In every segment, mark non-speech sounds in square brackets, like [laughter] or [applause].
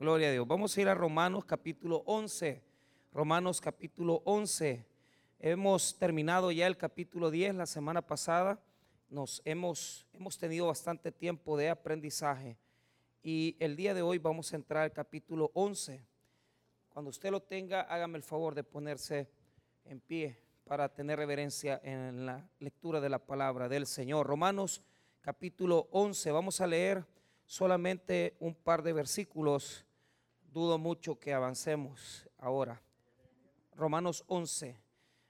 Gloria a Dios. Vamos a ir a Romanos capítulo 11. Romanos capítulo 11. Hemos terminado ya el capítulo 10 la semana pasada. Nos hemos, hemos tenido bastante tiempo de aprendizaje. Y el día de hoy vamos a entrar al capítulo 11. Cuando usted lo tenga, hágame el favor de ponerse en pie para tener reverencia en la lectura de la palabra del Señor. Romanos capítulo 11. Vamos a leer solamente un par de versículos. Dudo mucho que avancemos ahora. Romanos 11,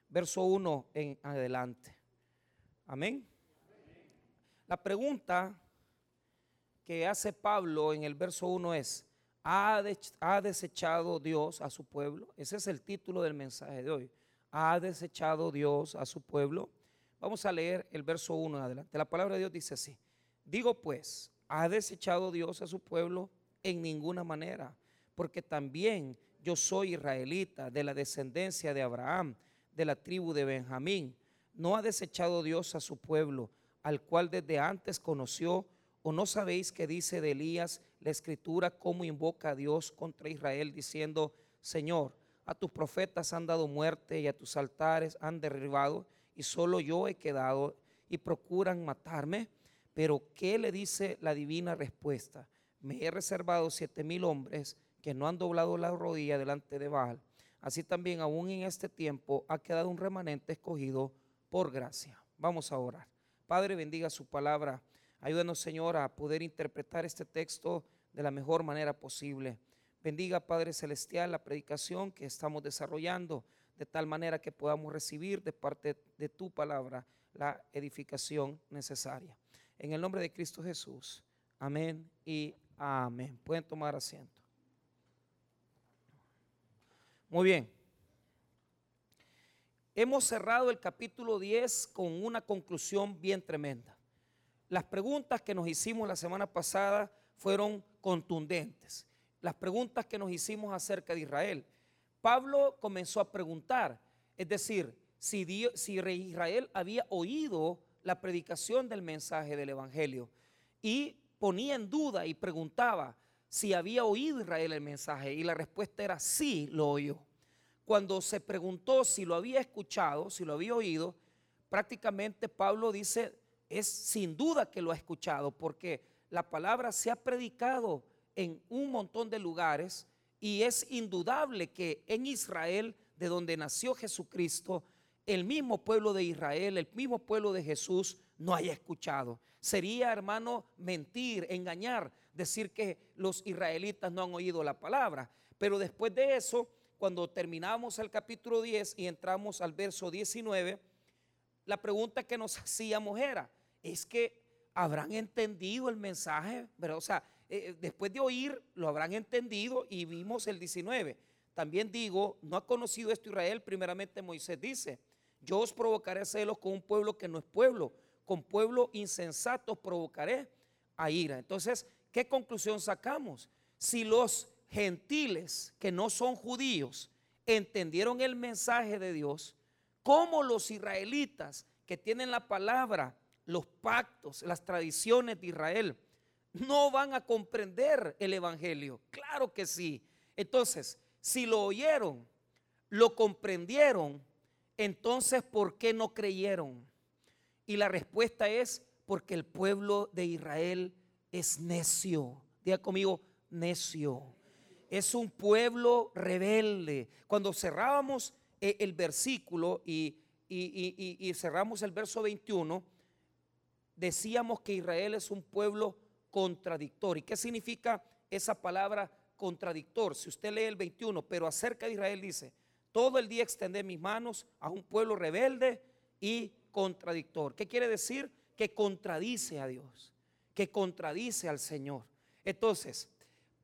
verso 1 en adelante. Amén. La pregunta que hace Pablo en el verso 1 es, ¿ha, desechado Dios a su pueblo? Ese es el título del mensaje de hoy. ¿Ha desechado Dios a su pueblo? Vamos a leer el verso 1 en adelante. La palabra de Dios dice así. Digo pues, ¿ha desechado Dios a su pueblo? En ninguna manera, porque también yo soy israelita de la descendencia de Abraham, de la tribu de Benjamín. ¿No ha desechado Dios a su pueblo, al cual desde antes conoció? ¿O no sabéis que dice de Elías la escritura cómo invoca a Dios contra Israel diciendo, Señor, a tus profetas han dado muerte y a tus altares han derribado y solo yo he quedado y procuran matarme? Pero ¿qué le dice la divina respuesta? Me he reservado siete mil hombres que no han doblado la rodilla delante de Baal. Así también aún en este tiempo ha quedado un remanente escogido por gracia. Vamos a orar. Padre, bendiga su palabra. Ayúdanos, Señor, a poder interpretar este texto de la mejor manera posible. Bendiga, Padre Celestial, la predicación que estamos desarrollando de tal manera que podamos recibir de parte de tu palabra la edificación necesaria. En el nombre de Cristo Jesús. Amén y amén. Pueden tomar asiento. Muy bien. Hemos cerrado el capítulo 10 con una conclusión bien tremenda. Las preguntas que nos hicimos la semana pasada fueron contundentes. Las preguntas que nos hicimos acerca de Israel. Pablo comenzó a preguntar, es decir, si, si Israel había oído la predicación del mensaje del Evangelio y ponía en duda y preguntaba si había oído Israel el mensaje y la respuesta era sí, lo oyó. Cuando se preguntó si lo había escuchado, si lo había oído, prácticamente Pablo dice, es sin duda que lo ha escuchado porque la palabra se ha predicado en un montón de lugares y es indudable que en Israel, de donde nació Jesucristo, el mismo pueblo de Israel, el mismo pueblo de Jesús, no haya escuchado. Sería, hermano, mentir, engañar, decir que los israelitas no han oído la palabra. Pero después de eso, cuando terminamos el capítulo 10 y entramos al verso 19, la pregunta que nos [laughs] hacíamos era, es que habrán entendido el mensaje, pero o sea, eh, después de oír, lo habrán entendido y vimos el 19. También digo, no ha conocido esto Israel, primeramente Moisés dice, yo os provocaré celos con un pueblo que no es pueblo, con pueblo insensato provocaré a ira. Entonces, ¿qué conclusión sacamos? Si los gentiles que no son judíos entendieron el mensaje de Dios, ¿cómo los israelitas que tienen la palabra, los pactos, las tradiciones de Israel, no van a comprender el Evangelio? Claro que sí. Entonces, si lo oyeron, lo comprendieron, entonces, ¿por qué no creyeron? Y la respuesta es porque el pueblo de Israel es necio. Diga conmigo, necio. Es un pueblo rebelde. Cuando cerrábamos eh, el versículo y, cerramos el verso 21, decíamos que Israel es un pueblo contradictor. ¿Y qué significa esa palabra contradictor? Si usted lee el 21, pero acerca de Israel dice, todo el día extender mis manos a un pueblo rebelde y contradictor. ¿Qué quiere decir? Que contradice a Dios, que contradice al Señor. Entonces,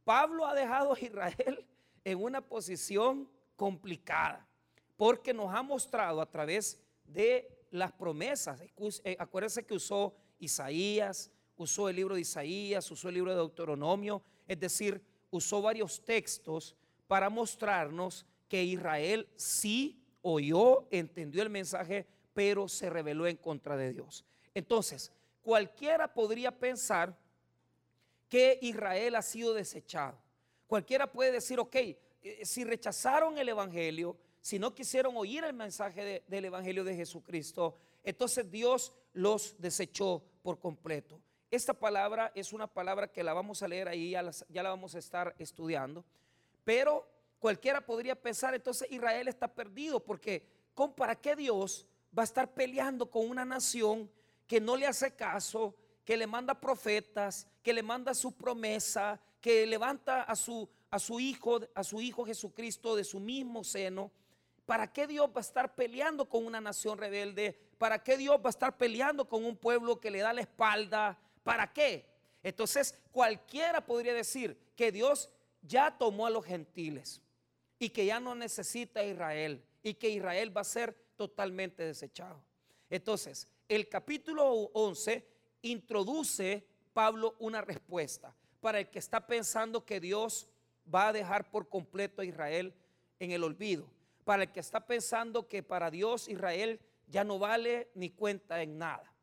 Pablo ha dejado a Israel [laughs] en una posición complicada, porque nos ha mostrado a través de las promesas. Eh, acuérdense que usó Isaías, usó el libro de Isaías, usó el libro de Deuteronomio, es decir, usó varios textos para mostrarnos que Israel sí oyó, entendió el mensaje, pero se rebeló en contra de Dios. Entonces, cualquiera podría pensar que Israel ha sido desechado. Cualquiera puede decir, ok, eh, si rechazaron el Evangelio, si no quisieron oír el mensaje del Evangelio de Jesucristo, entonces Dios los desechó por completo. Esta palabra es una palabra que la vamos a leer ahí, ya, ya la vamos a estar estudiando, pero cualquiera podría pensar, entonces Israel está perdido, porque ¿para qué Dios va a estar peleando con una nación que no le hace caso, que le manda profetas, que le manda su promesa, que levanta a su, a su hijo, a su hijo Jesucristo de su mismo seno? ¿Para qué Dios va a estar peleando con una nación rebelde? ¿Para qué Dios va a estar peleando con un pueblo que le da la espalda? ¿Para qué? Entonces cualquiera podría decir que Dios ya tomó a los gentiles y que ya no necesita a Israel y que Israel va a ser totalmente desechado. Entonces, el capítulo 11 introduce Pablo una respuesta para el que está pensando que Dios va a dejar por completo a Israel en el olvido, para el que está pensando que para Dios Israel ya no vale ni cuenta en nada.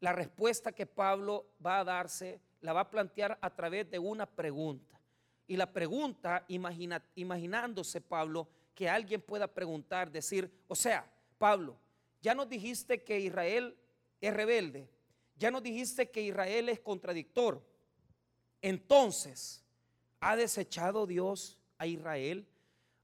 La respuesta que Pablo va a darse la va a plantear a través de una pregunta. Y la pregunta, imaginándose Pablo, que alguien pueda preguntar, decir, o sea, Pablo, ya nos dijiste que Israel es rebelde, ya nos dijiste que Israel es contradictor. Entonces, ¿ha desechado Dios a Israel?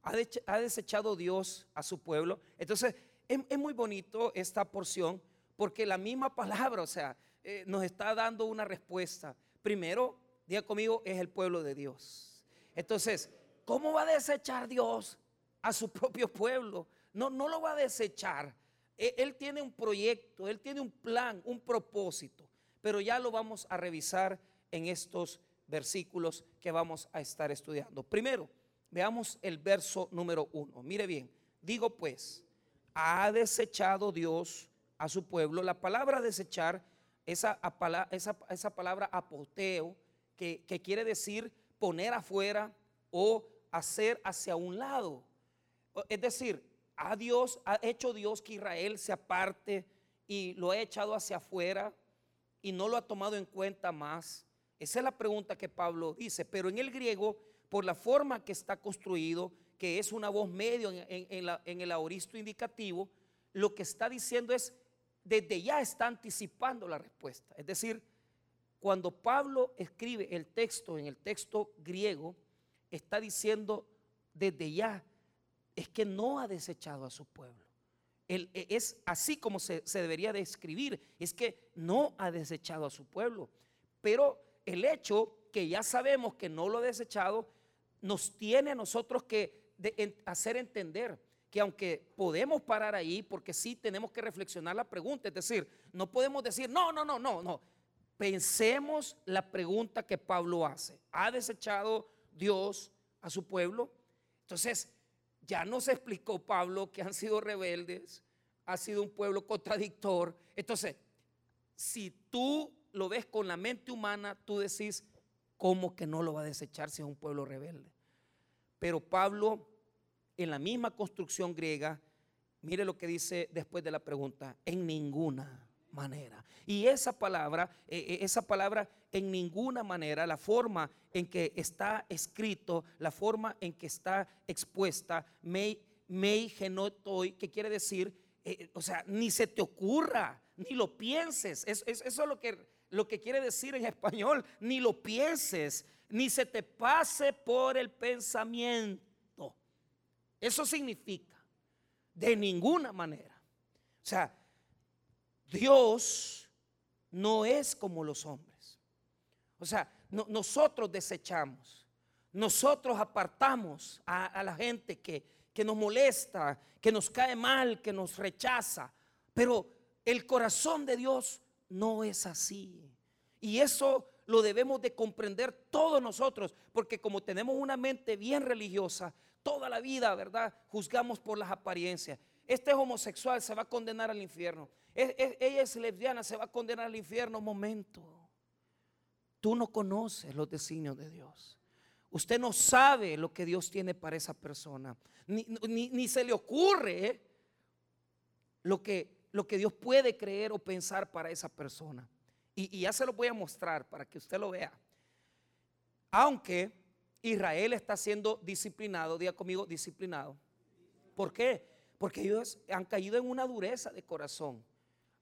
¿Ha desechado Dios a su pueblo? Entonces, es, muy bonito esta porción porque la misma palabra, o sea, eh, nos está dando una respuesta. Primero, diga conmigo, es el pueblo de Dios. Entonces, ¿cómo va a desechar Dios a su [laughs] propio pueblo? No, no lo va a desechar. E, él tiene un proyecto, él tiene un plan, un propósito, pero ya lo vamos a revisar en estos versículos que vamos a estar estudiando. Primero, veamos el verso número uno. Mire bien, digo pues, ha desechado Dios a su pueblo. La palabra desechar, esa, esa, palabra apoteo, que, que quiere decir poner afuera o hacer hacia un lado. Es decir, ha Dios, ha hecho Dios que Israel se aparte y lo ha echado hacia afuera y no lo ha tomado en cuenta más. Esa es la pregunta que Pablo dice, pero en el griego, por la forma que está construido, que es una voz medio en, el aoristo indicativo, lo que está diciendo es, desde ya está anticipando la respuesta. Es decir, cuando Pablo escribe el texto en el texto griego, está diciendo desde ya, es que no ha desechado a su pueblo. Él, e, es así como se, debería de escribir, es que no ha desechado a su pueblo. Pero el hecho que ya sabemos que no lo ha desechado, nos tiene a nosotros que hacer entender que aunque podemos parar ahí, porque sí tenemos que reflexionar la pregunta, es decir, no podemos decir, no, no, no, no, no. Pensemos la pregunta que Pablo hace. ¿Ha desechado Dios a su pueblo? Entonces, ya nos explicó Pablo que han sido rebeldes, ha sido un pueblo contradictor. Entonces, si tú lo ves con la mente humana, tú decís, ¿cómo que no lo va a desechar si es un pueblo rebelde? Pero Pablo, en la misma construcción griega, mire lo que dice después de la pregunta, en ninguna manera. Y esa palabra, eh, eh, esa palabra en ninguna manera, la forma en que está escrito, la forma en que está expuesta, mei, mei genotoi, que quiere decir, eh, o sea, ni se te ocurra, ni lo pienses. eso es lo que, lo que quiere decir en [laughs] español, ni lo pienses ni se te pase por el pensamiento. Eso significa, de ninguna manera. O sea, Dios no es como los hombres. O sea, nosotros desechamos, nosotros apartamos a, la gente que, que nos molesta, que nos cae mal, que nos rechaza. Pero el corazón de Dios no es así. Y eso lo debemos de comprender todos nosotros, porque como tenemos una mente bien religiosa, toda la vida, ¿verdad? Juzgamos por las apariencias. Este es homosexual, se va a condenar al infierno. Ella es lesbiana, se va a condenar al infierno. Momento. Tú no conoces los designios de Dios. Usted no sabe lo que Dios tiene para esa persona. Ni, se le ocurre lo, que, lo que Dios puede creer o pensar para esa persona. Y, ya se lo voy a mostrar para que usted lo vea. Aunque Israel está siendo disciplinado, diga conmigo, disciplinado. ¿Por qué? Porque ellos han caído en una dureza de corazón,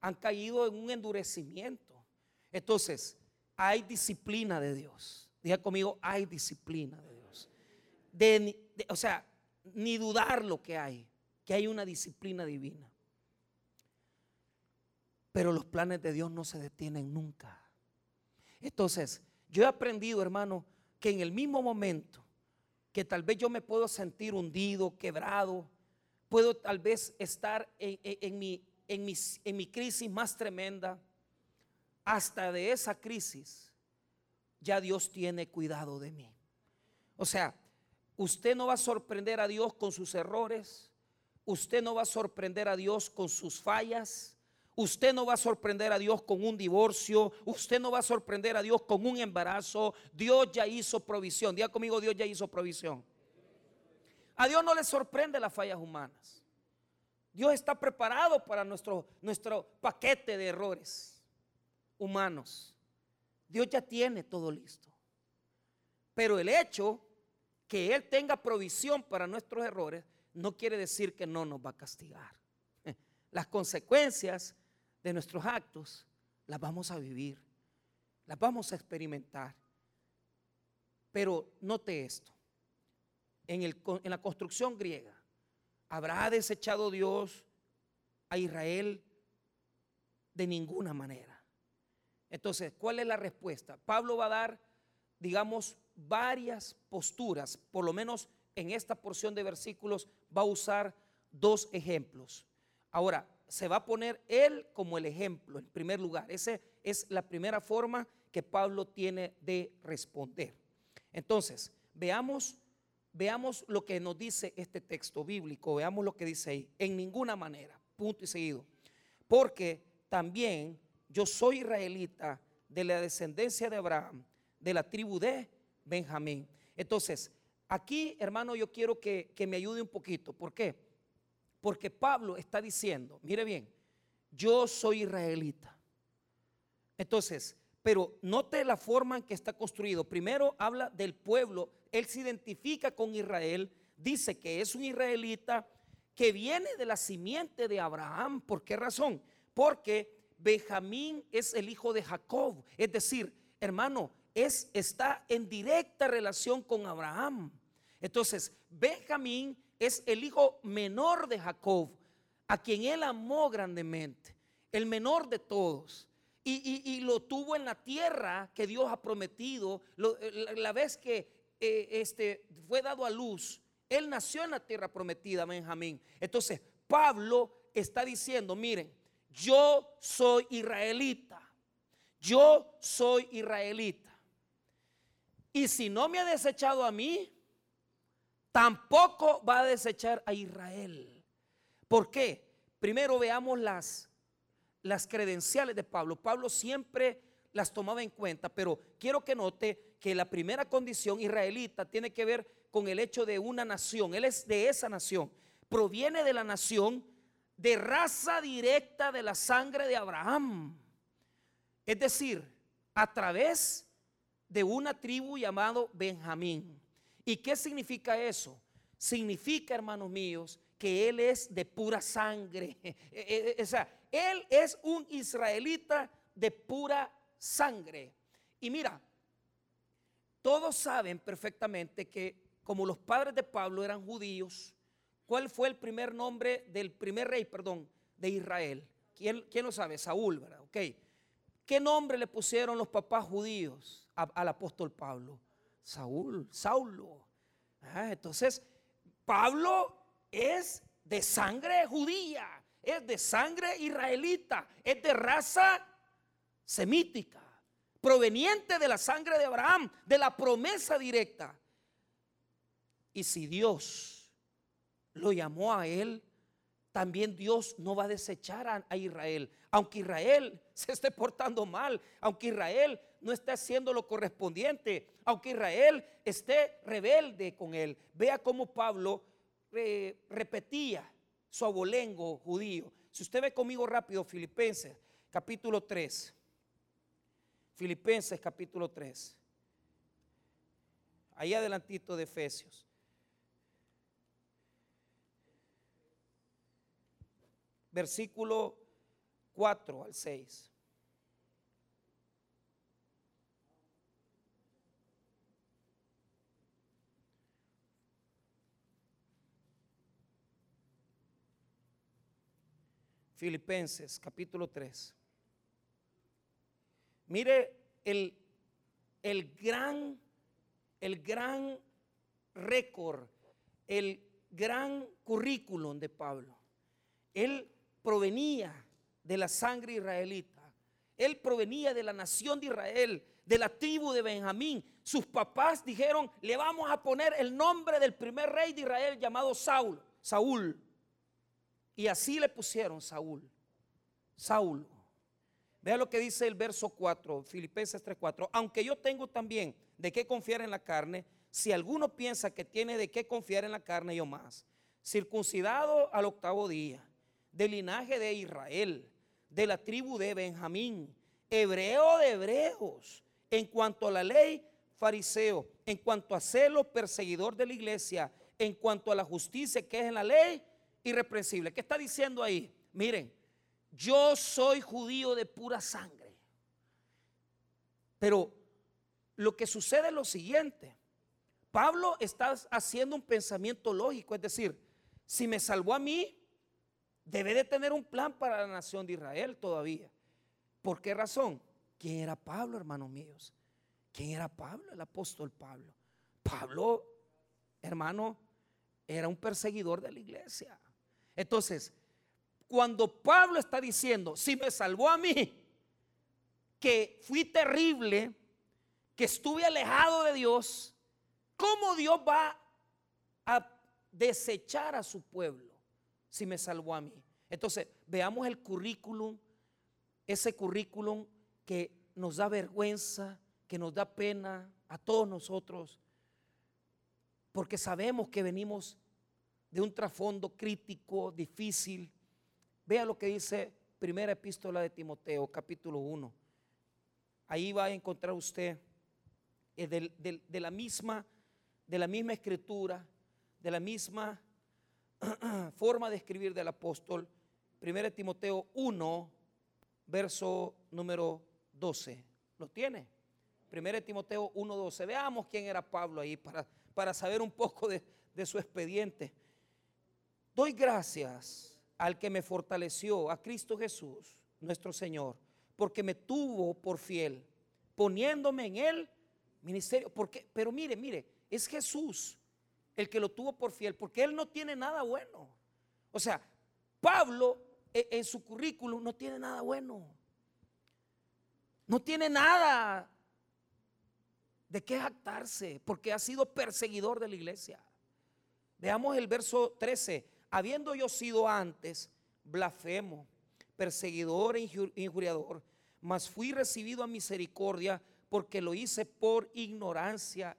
han caído en un endurecimiento. Entonces, hay disciplina de Dios. Diga conmigo, hay disciplina de Dios. o sea, ni dudar lo que hay, que hay una disciplina divina. Pero los planes de Dios no se detienen nunca. Entonces, yo he aprendido, hermano, que en el mismo momento que tal vez yo me puedo sentir hundido, quebrado, puedo tal vez estar en, mi, en, mi crisis más tremenda, hasta de esa crisis, ya Dios tiene cuidado de mí. O sea, usted no va a sorprender a Dios con sus errores, usted no va a sorprender a Dios con sus fallas, Usted no va a sorprender a Dios con un divorcio. Usted no va a sorprender a Dios con un embarazo. Dios ya hizo provisión. Diga conmigo, Dios ya hizo provisión. A Dios no le sorprende las fallas humanas. Dios está preparado para nuestro, nuestro paquete de errores humanos. Dios ya tiene todo listo. Pero el hecho que Él tenga provisión para nuestros errores no quiere decir que no nos va a castigar. [laughs] Las consecuencias de nuestros actos, las vamos a vivir, las vamos a experimentar. Pero note esto, en, el, en la construcción griega, ¿habrá desechado Dios a Israel? De ninguna manera. Entonces, ¿cuál es la respuesta? Pablo va a dar, digamos, varias posturas, por lo menos en esta porción de versículos va a usar dos ejemplos. Ahora, se va a poner él como el ejemplo en primer lugar. Esa es la primera forma que Pablo tiene de responder. Entonces, veamos, veamos lo que nos dice este texto bíblico, veamos lo que dice ahí. En ninguna manera, punto y seguido. Porque también yo soy israelita de la descendencia de Abraham, de la tribu de Benjamín. Entonces, aquí, hermano, yo quiero que, que me ayude un poquito. ¿Por qué? Porque Pablo está diciendo, mire bien, yo soy israelita. Entonces, pero note la forma en que está construido. Primero habla del pueblo, él se identifica con Israel, dice que es un israelita que viene de la simiente de Abraham. ¿Por qué razón? Porque Benjamín es el hijo de Jacob, es decir, hermano, es, está en directa relación con Abraham. Entonces, Benjamín es el hijo menor de Jacob, a quien él amó grandemente, el menor de todos. Y, lo tuvo en la tierra que Dios ha prometido. la, vez que eh, este, fue dado a luz, él nació en la tierra prometida, Benjamín. Entonces, Pablo está diciendo, miren, yo soy israelita. Yo soy israelita. Y si no me ha desechado a mí, tampoco va a desechar a Israel. ¿Por qué? Primero veamos las, las credenciales de Pablo. Pablo siempre las tomaba en cuenta, pero quiero que note que la primera condición israelita tiene que ver con el hecho de una nación. Él es de esa nación. Proviene de la nación de raza directa de la sangre de Abraham. Es decir, a través de una tribu llamado Benjamín. ¿Y qué significa eso? Significa, hermanos míos, que Él es de pura sangre. [laughs] E, e, e, o sea, Él es un israelita de pura sangre. Y mira, todos saben perfectamente que como los padres de Pablo eran judíos, ¿cuál fue el primer nombre del primer rey, perdón, de Israel? ¿Quién, quién lo sabe? Saúl, ¿verdad? ¿Qué nombre le pusieron los papás judíos al apóstol Pablo? Saúl, Saulo. Ah, entonces, Pablo es de sangre judía, es de sangre israelita, es de raza semítica, proveniente de la sangre de Abraham, de la promesa directa. Y si Dios lo llamó a él, también Dios no va a desechar a, Israel. Aunque Israel [laughs] se esté portando mal, aunque Israel no esté haciendo lo correspondiente, aunque Israel esté rebelde con él. Vea cómo Pablo eh, repetía su abolengo judío. Si usted ve conmigo rápido, Filipenses capítulo 3. Filipenses capítulo 3. ahí adelantito de Efesios. Versículo 4 al 6. Filipenses capítulo 3. Mire el, el gran, el gran récord, el gran currículum de Pablo. Él provenía de la sangre israelita. Él provenía de la nación de Israel, de la tribu de Benjamín. Sus papás dijeron, le vamos a poner el nombre del primer rey de Israel llamado Saúl. Saúl. Y así le pusieron Saúl. Saúl. Vea lo que dice el verso 4, Filipenses 3:4. Aunque yo tengo también de qué confiar en la carne, si alguno piensa que tiene de qué confiar en la carne, yo más. Circuncidado al octavo día, del linaje de Israel, de la tribu de Benjamín, hebreo de hebreos, en cuanto a la ley, fariseo, en cuanto a celo, perseguidor de la iglesia, en cuanto a la justicia que es en la ley, irreprensible. ¿Qué está diciendo ahí? Miren, yo soy judío de pura sangre. Pero lo que sucede es lo siguiente. Pablo está haciendo un pensamiento lógico, es decir, si me salvó a mí, debe de tener un plan para la nación de Israel todavía. ¿Por qué razón? ¿Quién era Pablo, hermanos míos? ¿Quién era Pablo? El apóstol Pablo. Pablo, hermano, era un perseguidor de la iglesia. Entonces, cuando Pablo está diciendo, si me salvó a mí, que fui terrible, que estuve alejado de Dios, ¿cómo Dios va a desechar a su pueblo si me salvó a mí? Entonces, veamos el currículum, ese currículum que nos da vergüenza, que nos da pena a todos nosotros, porque sabemos que venimos de un trasfondo crítico, difícil. Vea lo que dice primera epístola de Timoteo, capítulo 1. Ahí va a encontrar usted eh, de, la misma, de la misma escritura, de la misma [clears throat] forma de escribir del apóstol. Primera Timoteo 1, verso número 12. ¿Lo tiene? Primera Timoteo 1, 12. Veamos quién era Pablo ahí para, para saber un poco de, de su expediente. Doy gracias al que me fortaleció, a Cristo Jesús, nuestro Señor, porque me tuvo por fiel, poniéndome en el ministerio. Porque, pero mire, mire, es Jesús el que lo tuvo por fiel, porque él no tiene nada bueno. O sea, Pablo e, en su currículum no tiene nada bueno. No tiene nada de qué jactarse, porque ha sido perseguidor de la iglesia. Veamos el verso 13 habiendo yo sido antes blasfemo, perseguidor e injuriador, mas fui recibido a misericordia porque lo hice por ignorancia,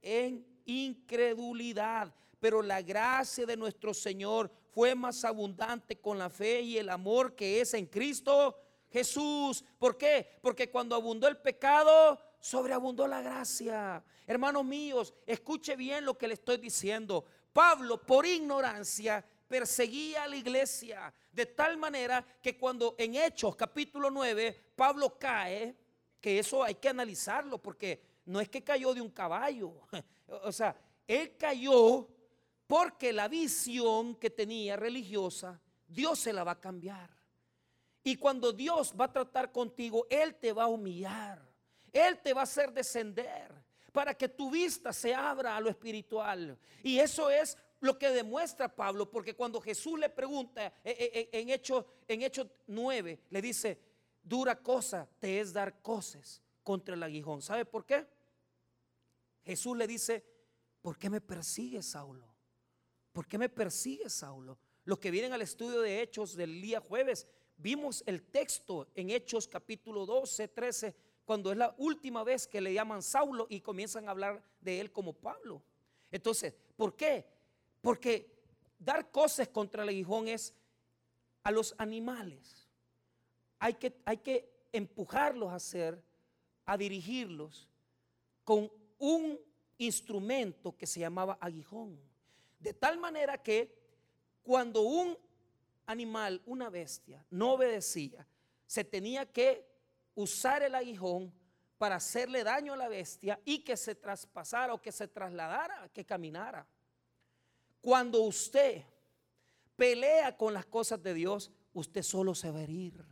en incredulidad. Pero la gracia de nuestro Señor fue más abundante con la fe y el amor que es en Cristo Jesús. ¿Por qué? Porque cuando abundó el pecado, sobreabundó la gracia. Hermanos míos, escuche bien lo que le estoy diciendo. Pablo, por ignorancia, perseguía a la iglesia de tal manera que cuando en Hechos capítulo 9 Pablo cae, que eso hay que analizarlo porque no es que cayó de un caballo, [laughs] o sea, él cayó porque la visión que tenía religiosa, Dios se la va a cambiar. Y cuando Dios va a tratar contigo, Él te va a humillar, Él te va a hacer descender para que tu vista se abra a lo espiritual. Y eso es lo que demuestra Pablo, porque cuando Jesús le pregunta eh, eh, eh, en Hechos en hecho 9, le dice, dura cosa te es dar cosas contra el aguijón. ¿Sabe por qué? Jesús le dice, ¿por qué me persigues, Saulo? ¿Por qué me persigues, Saulo? Los que vienen al estudio de Hechos del día jueves, vimos el texto en Hechos capítulo 12, 13, cuando es la última vez que le llaman Saulo y comienzan a hablar de él como Pablo. Entonces, ¿por qué? Porque dar cosas contra el aguijón es a los animales. Hay que, hay que empujarlos a hacer, a dirigirlos con un instrumento que se llamaba aguijón. De tal manera que cuando un animal, una bestia, no obedecía, se tenía que usar el aguijón para hacerle daño a la bestia y que se traspasara o que se trasladara, que caminara. Cuando usted pelea con las cosas de Dios, usted solo se va a herir.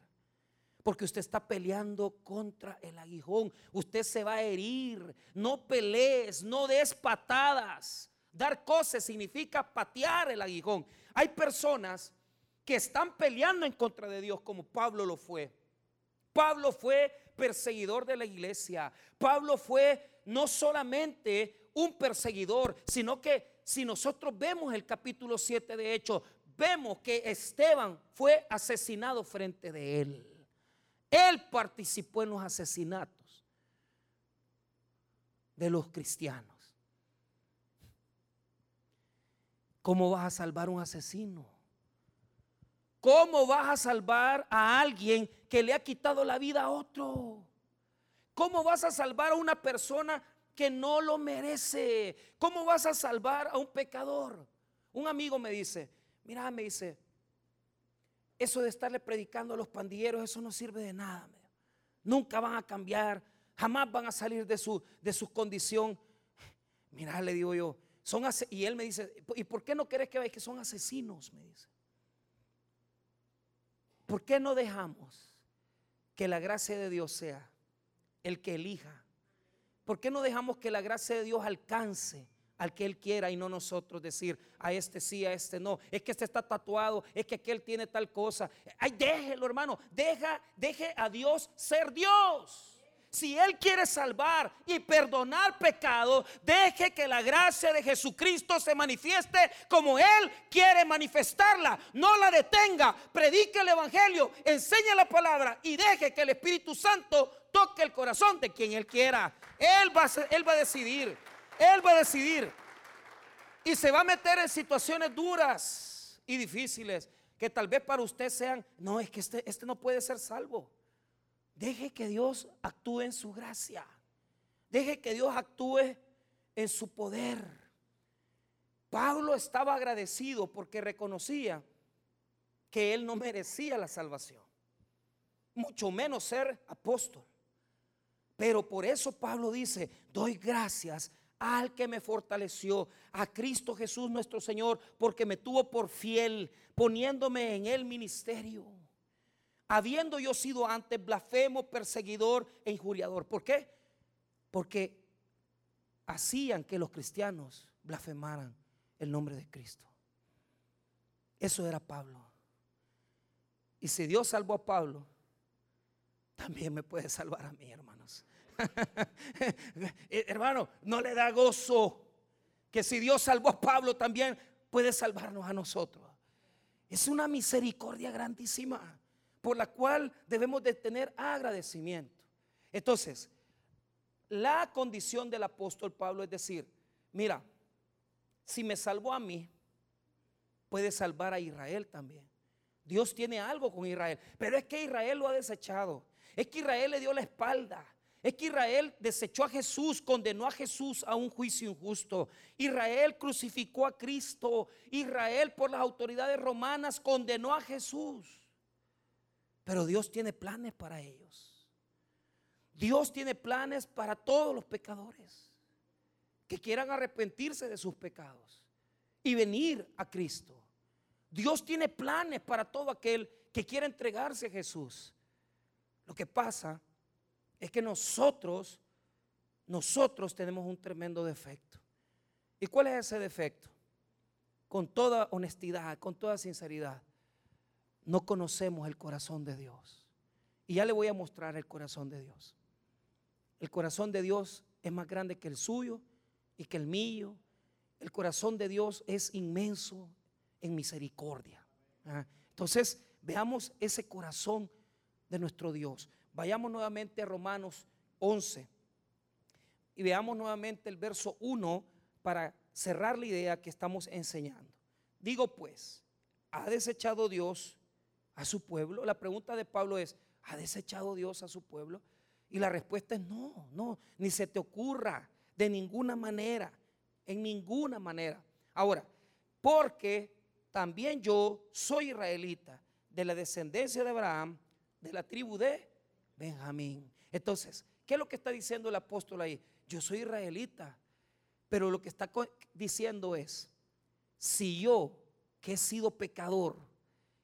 Porque usted está peleando contra el aguijón. Usted se va a herir. No pelees, no des patadas. Dar cosas significa patear el aguijón. Hay personas que están peleando en contra de Dios como Pablo lo fue. Pablo fue perseguidor de la iglesia. Pablo fue no solamente un perseguidor, sino que si nosotros vemos el capítulo 7 de Hechos, vemos que Esteban fue asesinado frente de él. Él participó en los asesinatos de los cristianos. ¿Cómo vas a salvar a un asesino? ¿Cómo vas a salvar a alguien que le ha quitado la vida a otro? ¿Cómo vas a salvar a una persona que no lo merece? ¿Cómo vas a salvar a un pecador? Un amigo me dice, mira, me dice, eso de estarle predicando a los pandilleros, eso no sirve de nada. Nunca van a cambiar, jamás van a salir de su, de su condición. Mira, le digo yo, son y él me dice, ¿y por qué no querés que veáis que son asesinos? Me dice. ¿Por qué no dejamos que la gracia de Dios sea el que elija? ¿Por qué no dejamos que la gracia de Dios alcance al que Él quiera y no nosotros decir a este sí, a este no? Es que este está tatuado, es que aquel tiene tal cosa. Ay, déjelo, hermano. Deja, deje a Dios ser Dios. Si Él quiere salvar y perdonar pecado, deje que la gracia de Jesucristo se manifieste como Él quiere manifestarla. No la detenga, predique el Evangelio, enseñe la palabra y deje que el Espíritu Santo toque el corazón de quien Él quiera. Él va, a, decidir, Él va a decidir. Y se va a meter en situaciones duras y difíciles que tal vez para usted sean, no, es que este, este no puede ser salvo. Deje que Dios actúe en su gracia. Deje que Dios actúe en su poder. Pablo estaba agradecido porque reconocía que él no merecía la salvación, mucho menos ser apóstol. Pero por eso Pablo dice, doy gracias al que me fortaleció, a Cristo Jesús nuestro Señor, porque me tuvo por fiel, poniéndome en el ministerio habiendo yo sido antes blasfemo, perseguidor e injuriador. ¿Por qué? Porque hacían que los cristianos blasfemaran el nombre de Cristo. Eso era Pablo. Y si Dios salvó a Pablo, también me puede salvar a mí, hermanos. [laughs] Eh, hermano, no le da gozo que si Dios salvó a Pablo, también puede salvarnos a nosotros. Es una misericordia grandísima por la cual debemos de tener agradecimiento. Entonces, la condición del apóstol Pablo es decir, mira, si me salvó a mí, puede salvar a Israel también. Dios tiene algo con Israel, pero es que Israel lo ha desechado. Es que Israel le dio la espalda. Es que Israel desechó a Jesús, condenó a Jesús a un juicio injusto. Israel crucificó a Cristo. Israel por las autoridades romanas condenó a Jesús. Pero Dios tiene planes para ellos. Dios tiene planes para todos los pecadores que quieran arrepentirse de sus pecados y venir a Cristo. Dios tiene planes para todo aquel que quiera entregarse a Jesús. Lo que pasa es que nosotros, nosotros tenemos un tremendo defecto. ¿Y cuál es ese defecto? Con toda honestidad, con toda sinceridad no conocemos el corazón de Dios. Y ya le voy a mostrar el corazón de Dios. El corazón de Dios es más grande que el suyo y que el mío. El corazón de Dios es inmenso en misericordia. ¿ah? Entonces, veamos ese corazón de nuestro Dios. Vayamos nuevamente a Romanos 11 y veamos nuevamente el verso 1 para cerrar la idea que estamos enseñando. Digo pues, ha desechado Dios a su pueblo? La pregunta de Pablo es, ¿ha desechado Dios a su pueblo? Y la respuesta es no, no, ni se te ocurra. De ninguna manera, en ninguna manera. Ahora, porque también yo soy israelita, de la descendencia de Abraham, de la tribu de Benjamín. Entonces, ¿qué es lo que está diciendo el apóstol ahí? Yo soy israelita, pero lo que está diciendo es, si yo, que he sido pecador,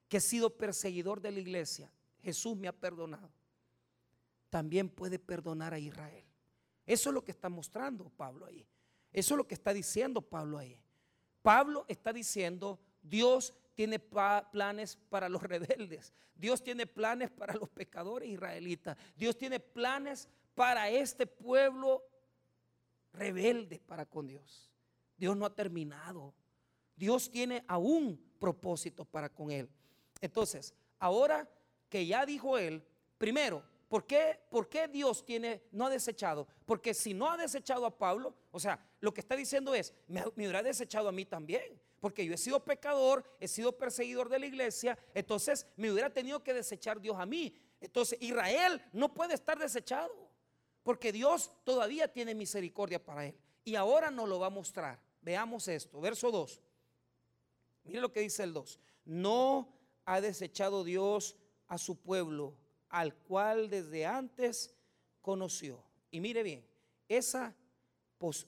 que he sido perseguidor de la iglesia, Jesús me ha perdonado, también puede perdonar a Israel. Eso es lo que está mostrando Pablo ahí. Eso es lo que está diciendo Pablo ahí. Pablo está diciendo, Dios tiene planes para los [laughs] rebeldes. Dios tiene planes para los pecadores israelitas. Dios tiene planes para este pueblo rebelde para con Dios. Dios no ha terminado. Dios tiene aún propósito para con él. Entonces, ahora que ya dijo él, primero, ¿por qué, ¿por qué Dios tiene, no ha desechado? Porque si no ha desechado a Pablo, o sea, lo que está diciendo es, me, me hubiera desechado a mí también porque yo he sido pecador, he sido perseguidor de la iglesia, entonces me hubiera tenido que desechar Dios a mí. Entonces Israel no puede estar desechado, porque Dios todavía tiene misericordia para él. Y ahora nos lo va a mostrar. Veamos esto, verso 2. Mire lo que dice el 2. No ha desechado Dios a su pueblo, al cual desde antes conoció. Y mire bien, esa,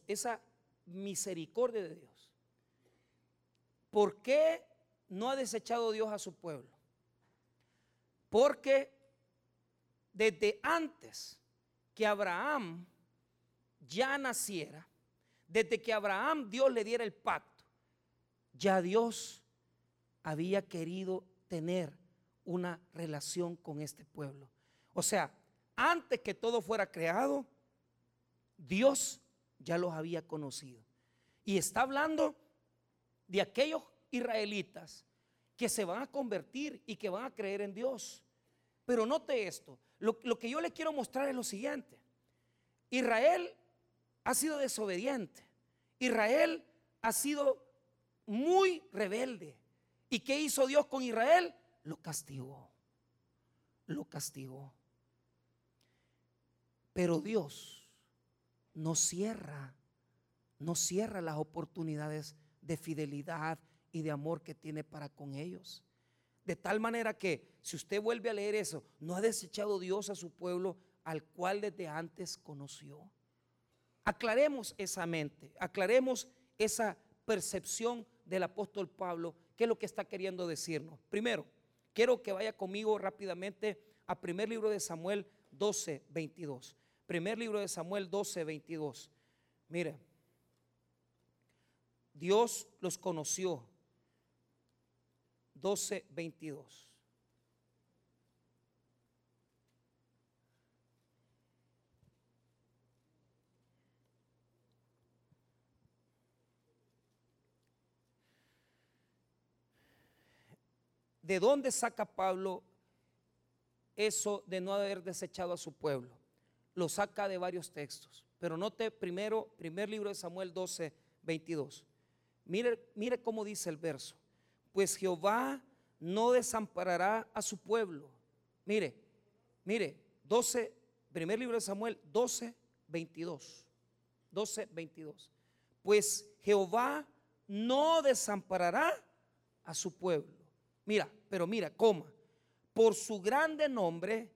esa misericordia de Dios ¿Por qué no ha desechado Dios a su pueblo? Porque desde antes que Abraham ya naciera, desde que Abraham Dios le diera el pacto, ya Dios había querido tener una relación con este pueblo. O sea, antes que todo fuera creado, Dios ya los había conocido. Y está hablando de aquellos israelitas que se van a convertir y que van a creer en Dios. Pero note esto, lo, que yo le quiero mostrar es lo siguiente. Israel ha sido desobediente. Israel ha sido muy rebelde. ¿Y qué hizo Dios con Israel? Lo castigó. Lo castigó. Pero Dios no cierra, no cierra las oportunidades de fidelidad y de amor que tiene para con ellos. De tal manera que si usted vuelve a leer eso, no ha desechado Dios a su pueblo al cual desde antes conoció. Aclaremos esa mente, aclaremos esa percepción del apóstol Pablo, qué es lo que está queriendo decirnos. Primero, quiero que vaya conmigo rápidamente a primer libro de Samuel 12, 22. Primer libro de Samuel 12, 22. Mire, Dios los conoció. 12, 22. ¿De dónde saca Pablo eso de no haber desechado a su pueblo? Lo saca de varios textos. Pero note primero, primer libro de Samuel 12, 22. Mire, mire cómo dice el verso. Pues Jehová no desamparará a su pueblo. Mire, mire, 12, primer libro de Samuel, 12, 22. 12, 22. Pues Jehová no desamparará a su pueblo. Mira, pero mira, coma. Por su grande nombre,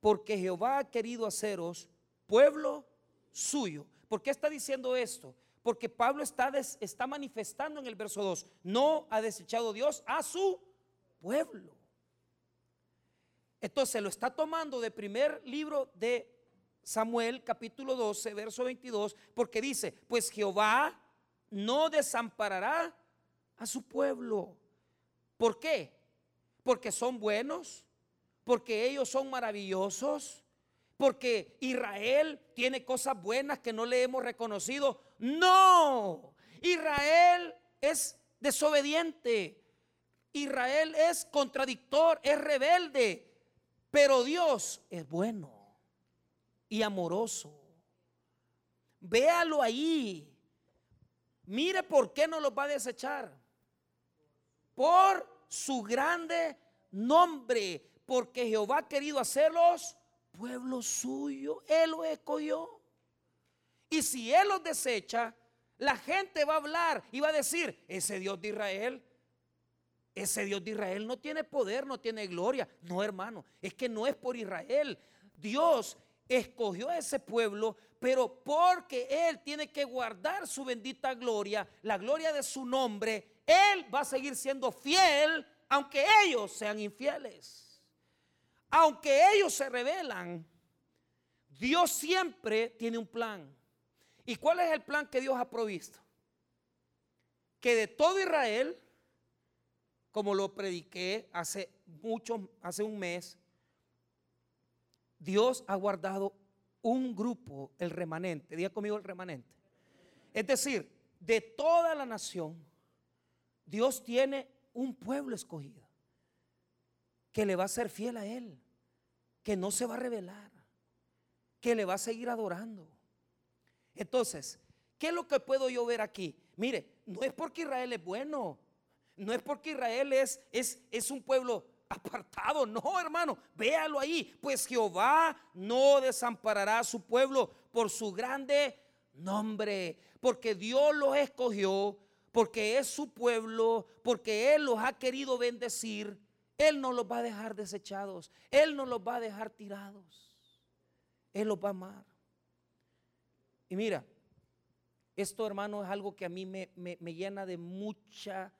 porque Jehová ha querido haceros pueblo suyo. ¿Por qué está diciendo esto? Porque Pablo está, está manifestando en el verso 2, no ha desechado Dios a su pueblo. Entonces lo está tomando de primer libro de Samuel, capítulo 12, verso 22, porque dice, pues Jehová no desamparará a su pueblo. ¿Por qué? Porque son buenos, porque ellos son maravillosos, porque Israel tiene cosas buenas que no le hemos reconocido. No, Israel es desobediente. Israel es contradictor, es rebelde. Pero Dios es bueno y amoroso. Véalo ahí. Mire por qué no los va a desechar. Por su grande nombre. Porque Jehová ha querido hacerlos pueblo suyo. Él lo escogió. Y si Él los desecha, la gente va a hablar y va a decir, ese Dios de Israel, ese Dios de Israel no tiene poder, no tiene gloria. No, hermano, es que no es por Israel. Dios escogió a ese pueblo, pero porque Él tiene que guardar su bendita gloria, la gloria de su nombre, Él va a seguir siendo fiel, aunque ellos sean infieles. Aunque ellos se rebelan, Dios siempre tiene un plan. ¿Y cuál es el plan que Dios ha provisto? Que de todo Israel, como lo prediqué hace mucho, hace un mes, Dios ha guardado un grupo, el remanente. Diga conmigo el remanente. Es decir, de toda la nación, Dios tiene un pueblo escogido que le va a ser fiel a Él, que no se va a rebelar, que le va a seguir adorando. Entonces, ¿qué es lo que puedo yo ver aquí? Mire, no es porque Israel es bueno, no es porque Israel es, es, es un pueblo apartado, no hermano, véalo ahí, pues Jehová no desamparará a su pueblo por su grande nombre, porque Dios los escogió, porque es su pueblo, porque Él los ha querido bendecir, Él no los va a dejar desechados, Él no los va a dejar tirados, Él los va a amar. Y mira, esto hermano es algo que a mí me, llena de mucha,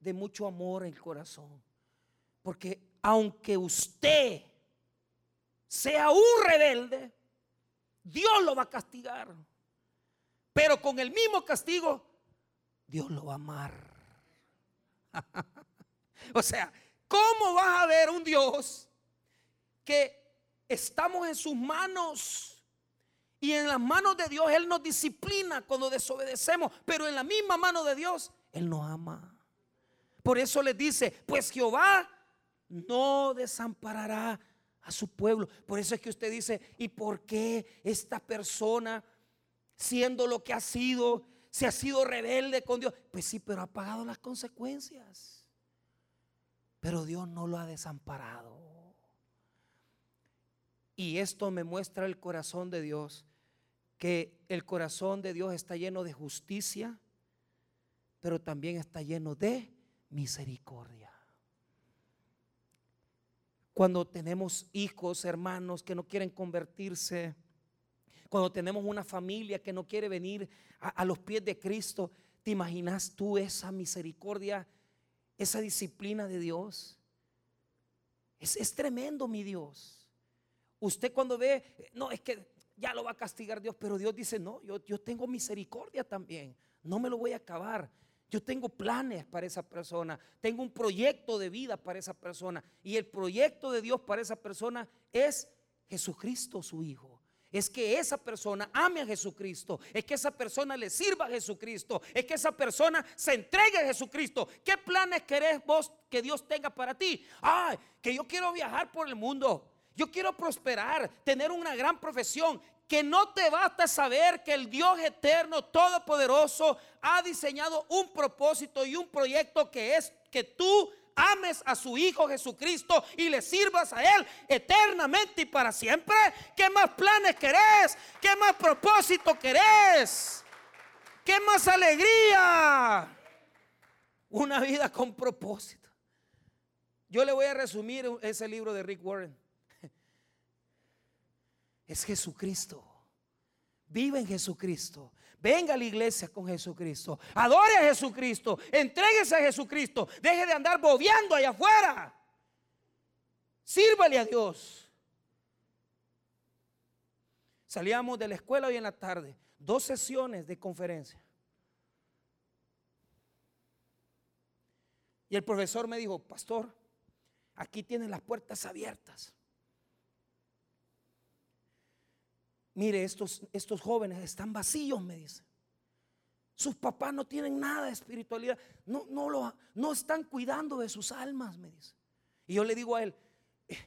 de mucho amor en el corazón. Porque aunque usted sea un rebelde, Dios lo va a castigar. Pero con el mismo castigo, Dios lo va a amar. [laughs] o sea, ¿cómo vas a ver un Dios que estamos en sus manos? Y en las manos de Dios Él nos disciplina cuando desobedecemos, pero en la misma mano de Dios Él nos ama. Por eso les dice, pues Jehová no desamparará a su pueblo. Por eso es que usted dice, ¿y por qué esta persona, siendo lo que ha sido, se ha sido rebelde con Dios? Pues sí, pero ha pagado las consecuencias. Pero Dios no lo ha desamparado. Y esto me muestra el corazón de Dios, que el corazón de Dios está lleno de justicia, pero también está lleno de misericordia. Cuando tenemos hijos, hermanos que no quieren convertirse, cuando tenemos una familia que no quiere venir a, los pies de Cristo, ¿te imaginas tú esa misericordia, esa disciplina de Dios? Es, es tremendo, mi Dios. Usted cuando ve, no, es que ya lo va a castigar Dios, pero Dios dice, no, yo, yo tengo misericordia también, no me lo voy a acabar. Yo tengo planes para esa persona, tengo un proyecto de vida para esa persona. Y el proyecto de Dios para esa persona es Jesucristo, su Hijo. Es que esa persona ame a Jesucristo, es que esa persona le sirva a Jesucristo, es que esa persona se entregue a Jesucristo. ¿Qué planes querés vos que Dios tenga para ti? Ay, que yo quiero viajar por el mundo. Yo quiero prosperar, tener una gran profesión. Que no te basta saber que el Dios eterno, todopoderoso, ha diseñado un propósito y un proyecto que es que tú ames a su Hijo Jesucristo y le sirvas a Él eternamente y para siempre. ¿Qué más planes querés? ¿Qué más propósito querés? ¿Qué más alegría? Una vida con propósito. Yo le voy a resumir ese libro de Rick Warren es Jesucristo. Vive en Jesucristo. Venga a la iglesia con Jesucristo. Adore a Jesucristo. Entréguese a Jesucristo. Deje de andar bobeando allá afuera. Sírvale a Dios. Salíamos de la escuela hoy en la tarde. Dos sesiones de conferencia. Y el profesor me dijo, pastor, aquí tienen las puertas abiertas. Mire, estos, estos jóvenes están vacíos, me dice. Sus papás no tienen nada de espiritualidad, no, no, lo, no están cuidando de sus almas, me dice. Y yo le digo a él, eh,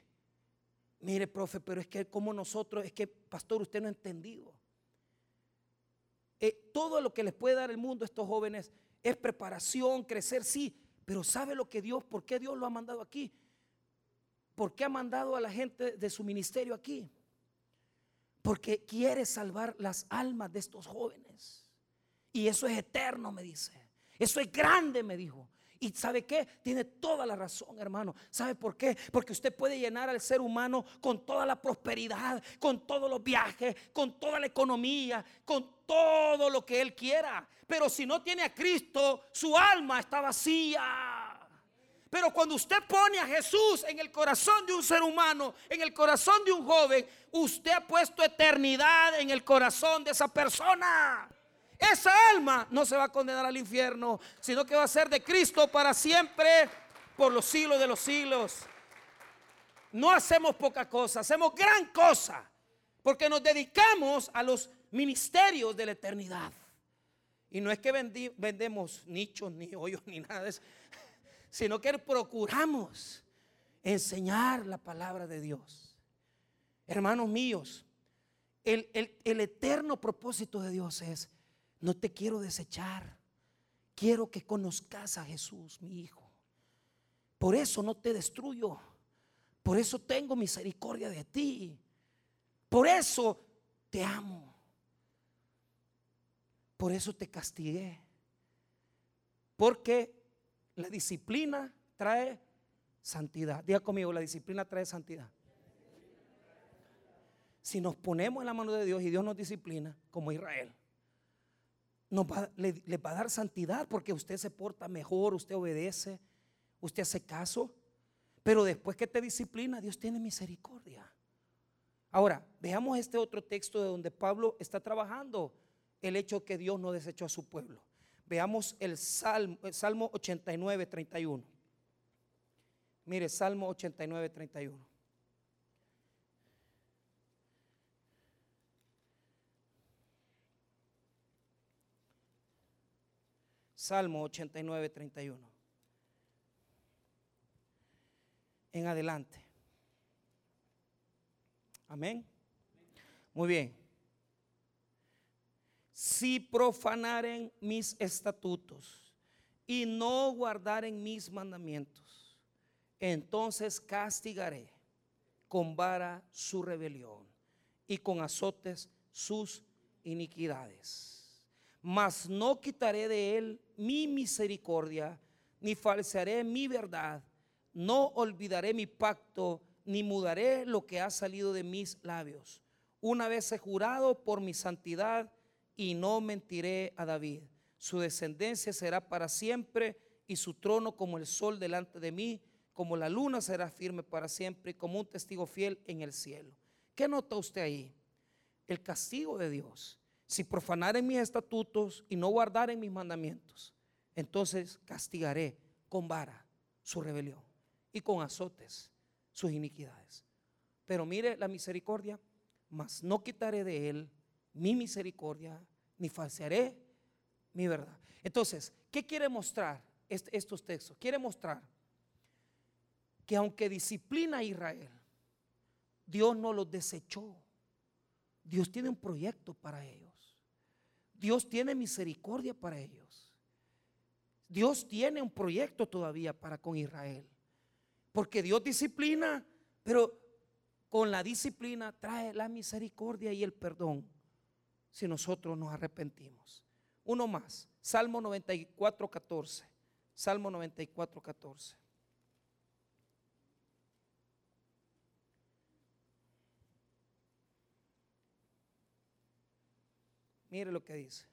mire, profe, pero es que como nosotros, es que, pastor, usted no ha entendido. Eh, todo lo que les puede dar el mundo a estos jóvenes es preparación, crecer, sí, pero ¿sabe lo que Dios, por qué Dios lo ha mandado aquí? ¿Por qué ha mandado a la gente de su ministerio aquí? Porque quiere salvar las almas de estos jóvenes. Y eso es eterno, me dice. Eso es grande, me dijo. Y sabe qué? Tiene toda la razón, hermano. ¿Sabe por qué? Porque usted puede llenar al ser humano con toda la prosperidad, con todos los viajes, con toda la economía, con todo lo que él quiera. Pero si no tiene a Cristo, su alma está vacía. Pero cuando usted pone a Jesús en el corazón de un ser humano, en el corazón de un joven, usted ha puesto eternidad en el corazón de esa persona. Esa alma no se va a condenar al infierno, sino que va a ser de Cristo para siempre, por los siglos de los siglos. No hacemos poca cosa, hacemos gran cosa, porque nos dedicamos a los ministerios de la eternidad. Y no es que vendemos nichos, ni hoyos, [laughs] ni nada de eso sino que procuramos enseñar la palabra de Dios. Hermanos míos, el, eterno propósito de Dios es, no te quiero desechar, quiero que conozcas a Jesús, mi Hijo. Por eso no te destruyo, por eso tengo misericordia de ti, por eso te amo, por eso te castigué, porque la disciplina trae santidad. Diga conmigo, la disciplina trae santidad. Si nos ponemos en la mano de Dios y Dios nos disciplina, como Israel, nos va, le, va a dar santidad porque usted se porta mejor, usted obedece, usted hace caso. Pero después que te disciplina, Dios tiene misericordia. Ahora, veamos este otro texto de donde Pablo está trabajando el hecho que Dios no desechó a su pueblo. Veamos el Salmo, el Salmo 89, 31. Mire, Salmo 89, 31. Salmo 89, 31. En adelante. Amén. Muy bien si profanaren mis estatutos y no guardaren mis mandamientos, entonces castigaré con vara su rebelión y con azotes sus iniquidades. Mas no quitaré de él mi misericordia, ni falsearé mi verdad, no olvidaré mi pacto, ni mudaré lo que ha salido de mis labios. Una vez he jurado por mi santidad, y no mentiré a David. Su descendencia será para siempre y su trono como el sol delante de mí, como la luna será firme para siempre, como un testigo fiel en el cielo. ¿Qué nota usted ahí? El castigo de Dios. Si profanaren mis estatutos y no guardaren mis mandamientos, entonces castigaré con vara su rebelión y con azotes sus iniquidades. Pero mire la misericordia, mas no quitaré de él mi misericordia, ni falsearé mi verdad. Entonces, ¿qué quiere mostrar estos textos? Quiere mostrar que aunque disciplina a Israel, Dios no los desechó. Dios tiene un proyecto para ellos. Dios tiene misericordia para ellos. Dios tiene un proyecto todavía para con Israel. Porque Dios disciplina, pero con la disciplina trae la misericordia y el perdón si nosotros nos arrepentimos. Uno más, Salmo 94, 14. Salmo 94, 14. Mire lo que dice.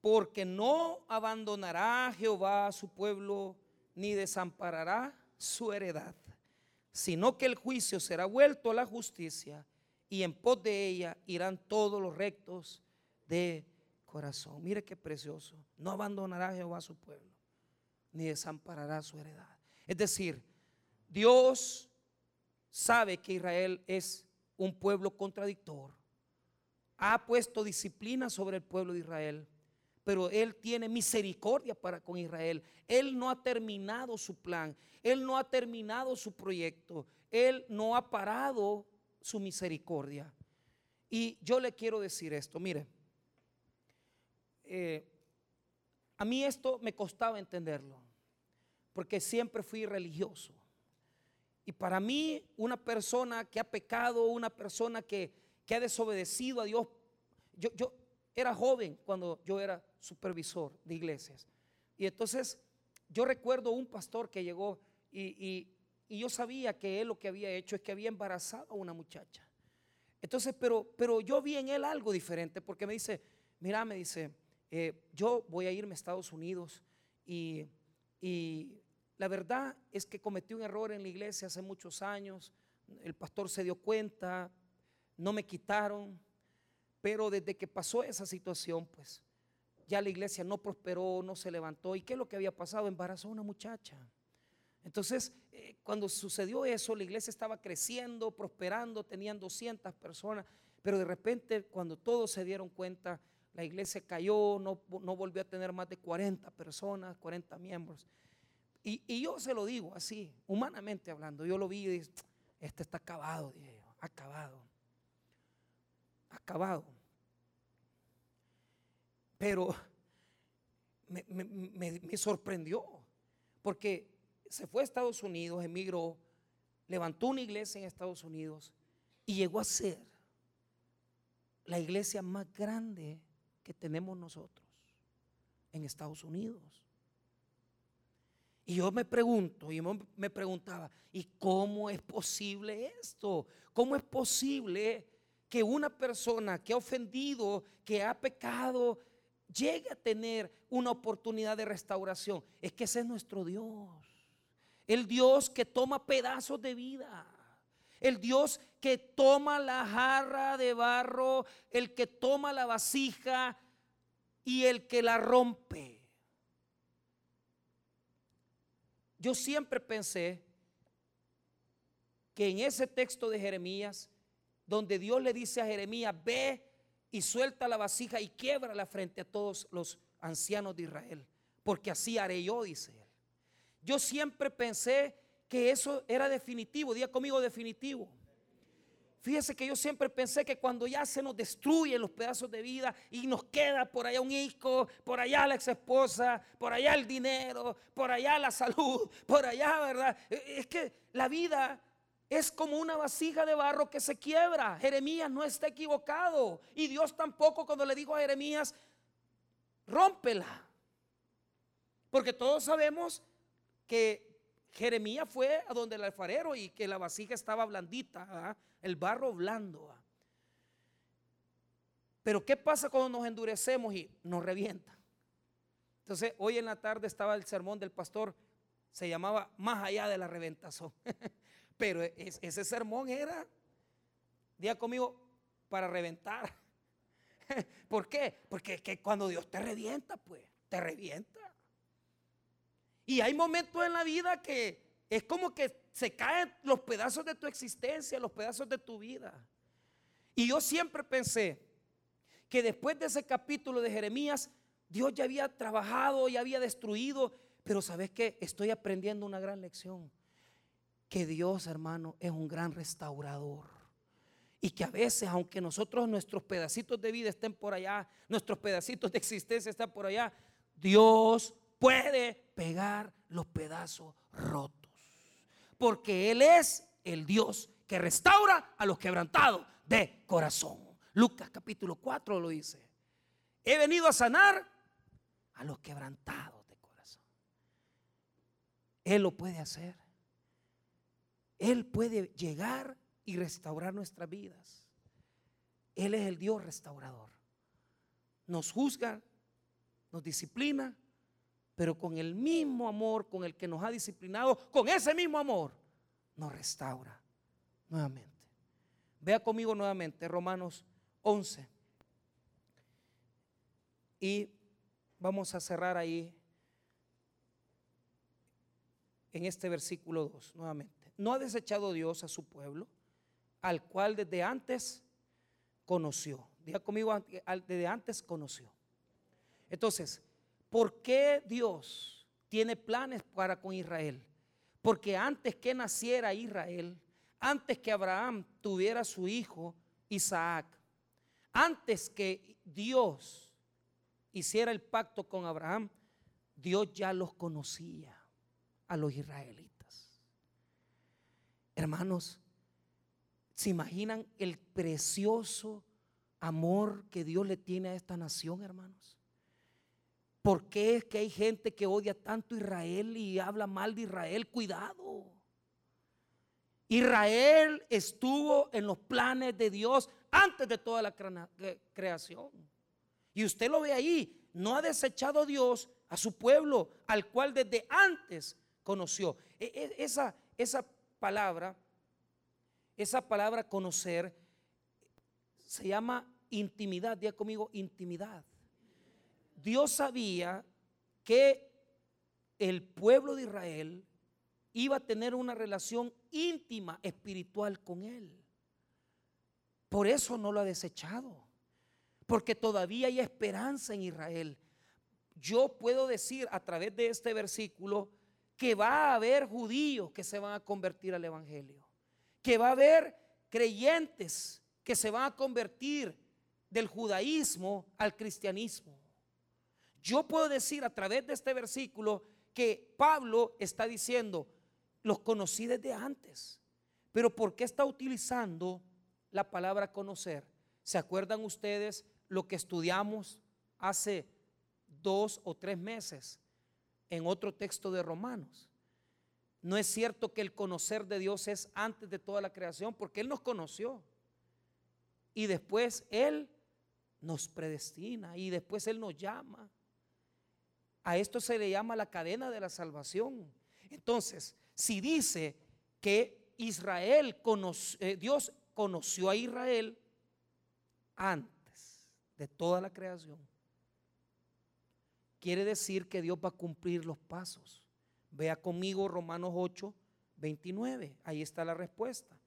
Porque no abandonará Jehová a su pueblo, ni desamparará su heredad, sino que el juicio será vuelto a la justicia y en pos de ella irán todos los rectos de corazón. Mire qué precioso. No abandonará Jehová a su pueblo, ni desamparará su heredad. Es decir, Dios sabe que Israel es un pueblo contradictor. Ha puesto disciplina sobre el pueblo de Israel, pero Él tiene misericordia para con Israel. Él no ha terminado su plan, Él no ha terminado su proyecto, Él no ha parado su misericordia. Y yo le quiero decir esto, mire, eh, a mí esto me costaba entenderlo, porque siempre fui religioso. Y para mí, una persona que ha pecado, una persona que, que ha desobedecido a Dios. Yo, yo era joven cuando yo era supervisor de iglesias. Y entonces yo recuerdo un pastor que llegó y, yo sabía que él lo que había hecho es que había embarazado a una muchacha. Entonces, pero, pero yo vi en él algo diferente porque me dice, mira, me dice, eh, yo voy a irme a Estados Unidos y, y la verdad es que cometí un error en la iglesia hace muchos años. El pastor se dio cuenta, no me quitaron, pero desde que pasó esa situación, pues ya la iglesia no prosperó, no se levantó. ¿Y qué es lo que había pasado? Embarazó a una muchacha. Entonces, eh, cuando sucedió eso, la iglesia estaba creciendo, prosperando, tenían 200 personas, pero de repente cuando todos se dieron cuenta, la iglesia cayó, no, no volvió a tener más de 40 personas, 40 miembros. Y, yo se lo digo así, humanamente hablando, yo lo vi y dije, este está acabado, dije acabado, acabado. Pero me, me sorprendió, porque se fue a Estados Unidos, emigró, levantó una iglesia en Estados Unidos y llegó a ser la iglesia más grande que tenemos nosotros en Estados Unidos. Y yo me pregunto, y me preguntaba, ¿y cómo es posible esto? ¿Cómo es posible que una persona que ha ofendido, que ha pecado, llegue a tener una oportunidad de restauración? Es que ese es nuestro Dios. El Dios que toma pedazos de vida. El Dios que toma la jarra de barro, el que toma la vasija y el que la rompe. Yo siempre pensé que en ese texto de Jeremías, donde Dios le dice a Jeremías, ve y suelta la vasija y quiebra frente a todos los ancianos de Israel, porque así haré yo, dice. Yo siempre pensé que eso era definitivo, día conmigo definitivo. Fíjese que yo siempre pensé que cuando ya se nos destruyen los pedazos de vida y nos queda por allá un hijo, por allá la ex esposa, por allá el dinero, por allá la salud, por allá, ¿verdad? Es que la vida es como una vasija de barro que se quiebra. Jeremías no está equivocado. Y Dios tampoco cuando le dijo a Jeremías, rómpela. Porque todos sabemos que Jeremías fue a donde el alfarero y que la vasija estaba blandita, el barro blando. Pero ¿qué pasa cuando nos endurecemos y nos revienta? Entonces, hoy en la tarde estaba el sermón del pastor, se llamaba Más allá de la reventazón. [laughs] Pero ese sermón era, día conmigo, para reventar. [laughs] ¿Por qué? Porque es que cuando Dios te revienta, pues, te revienta. Y hay momentos en la vida que es como que se caen los pedazos de tu existencia, los pedazos de tu vida. Y yo siempre pensé que después de ese capítulo de Jeremías, Dios ya había trabajado, ya había destruido, pero sabes que estoy aprendiendo una gran lección. Que Dios, hermano, es un gran restaurador. Y que a veces, aunque nosotros nuestros pedacitos de vida estén por allá, nuestros pedacitos de existencia están por allá, Dios puede pegar los pedazos rotos. Porque Él es el Dios que restaura a los quebrantados de corazón. Lucas capítulo 4 lo dice. He venido a sanar a los quebrantados de corazón. Él lo puede hacer. Él puede llegar y restaurar nuestras vidas. Él es el Dios restaurador. Nos juzga, nos disciplina, pero con el mismo amor con el que nos ha disciplinado, con ese mismo amor, nos restaura nuevamente. Vea conmigo nuevamente Romanos 11. Y vamos a cerrar ahí en este versículo 2 nuevamente. No ha desechado Dios a su pueblo, al cual desde antes conoció. Diga conmigo, desde antes conoció. Entonces, ¿Por qué Dios tiene planes para con Israel? Porque antes que naciera Israel, antes que Abraham tuviera su hijo Isaac, antes que Dios hiciera el pacto con Abraham, Dios ya los conocía a los israelitas. Hermanos, ¿Se imaginan el precioso amor que Dios le tiene a esta nación, hermanos? ¿Por qué es que hay gente que odia tanto a Israel y habla mal de Israel? Cuidado. Israel estuvo en los planes de Dios antes de toda la creación. Y usted lo ve ahí, no ha desechado Dios a su pueblo, al cual desde antes conoció. E, e, esa, esa palabra, esa palabra conocer, se llama intimidad. Diga conmigo, intimidad. Dios sabía que el pueblo de Israel iba a tener una relación íntima, espiritual con Él. Por eso no lo ha desechado. Porque todavía hay esperanza en Israel. Yo puedo decir a través de este versículo que va a haber judíos que se van a convertir al Evangelio. Que va a haber creyentes que se van a convertir del judaísmo al cristianismo. Yo puedo decir a través de este versículo que Pablo está diciendo, los conocí desde antes, pero ¿por qué está utilizando la palabra conocer? ¿Se acuerdan ustedes lo que estudiamos hace dos o tres meses en otro texto de Romanos? No es cierto que el conocer de Dios es antes de toda la creación, porque Él nos conoció. Y después Él nos predestina y después Él nos llama. A esto se le llama la cadena de la salvación. Entonces, si dice que Israel eh, Dios conoció a Israel antes de toda la creación, quiere decir que Dios va a cumplir los pasos. Vea conmigo Romanos 8, 29. Ahí está la respuesta.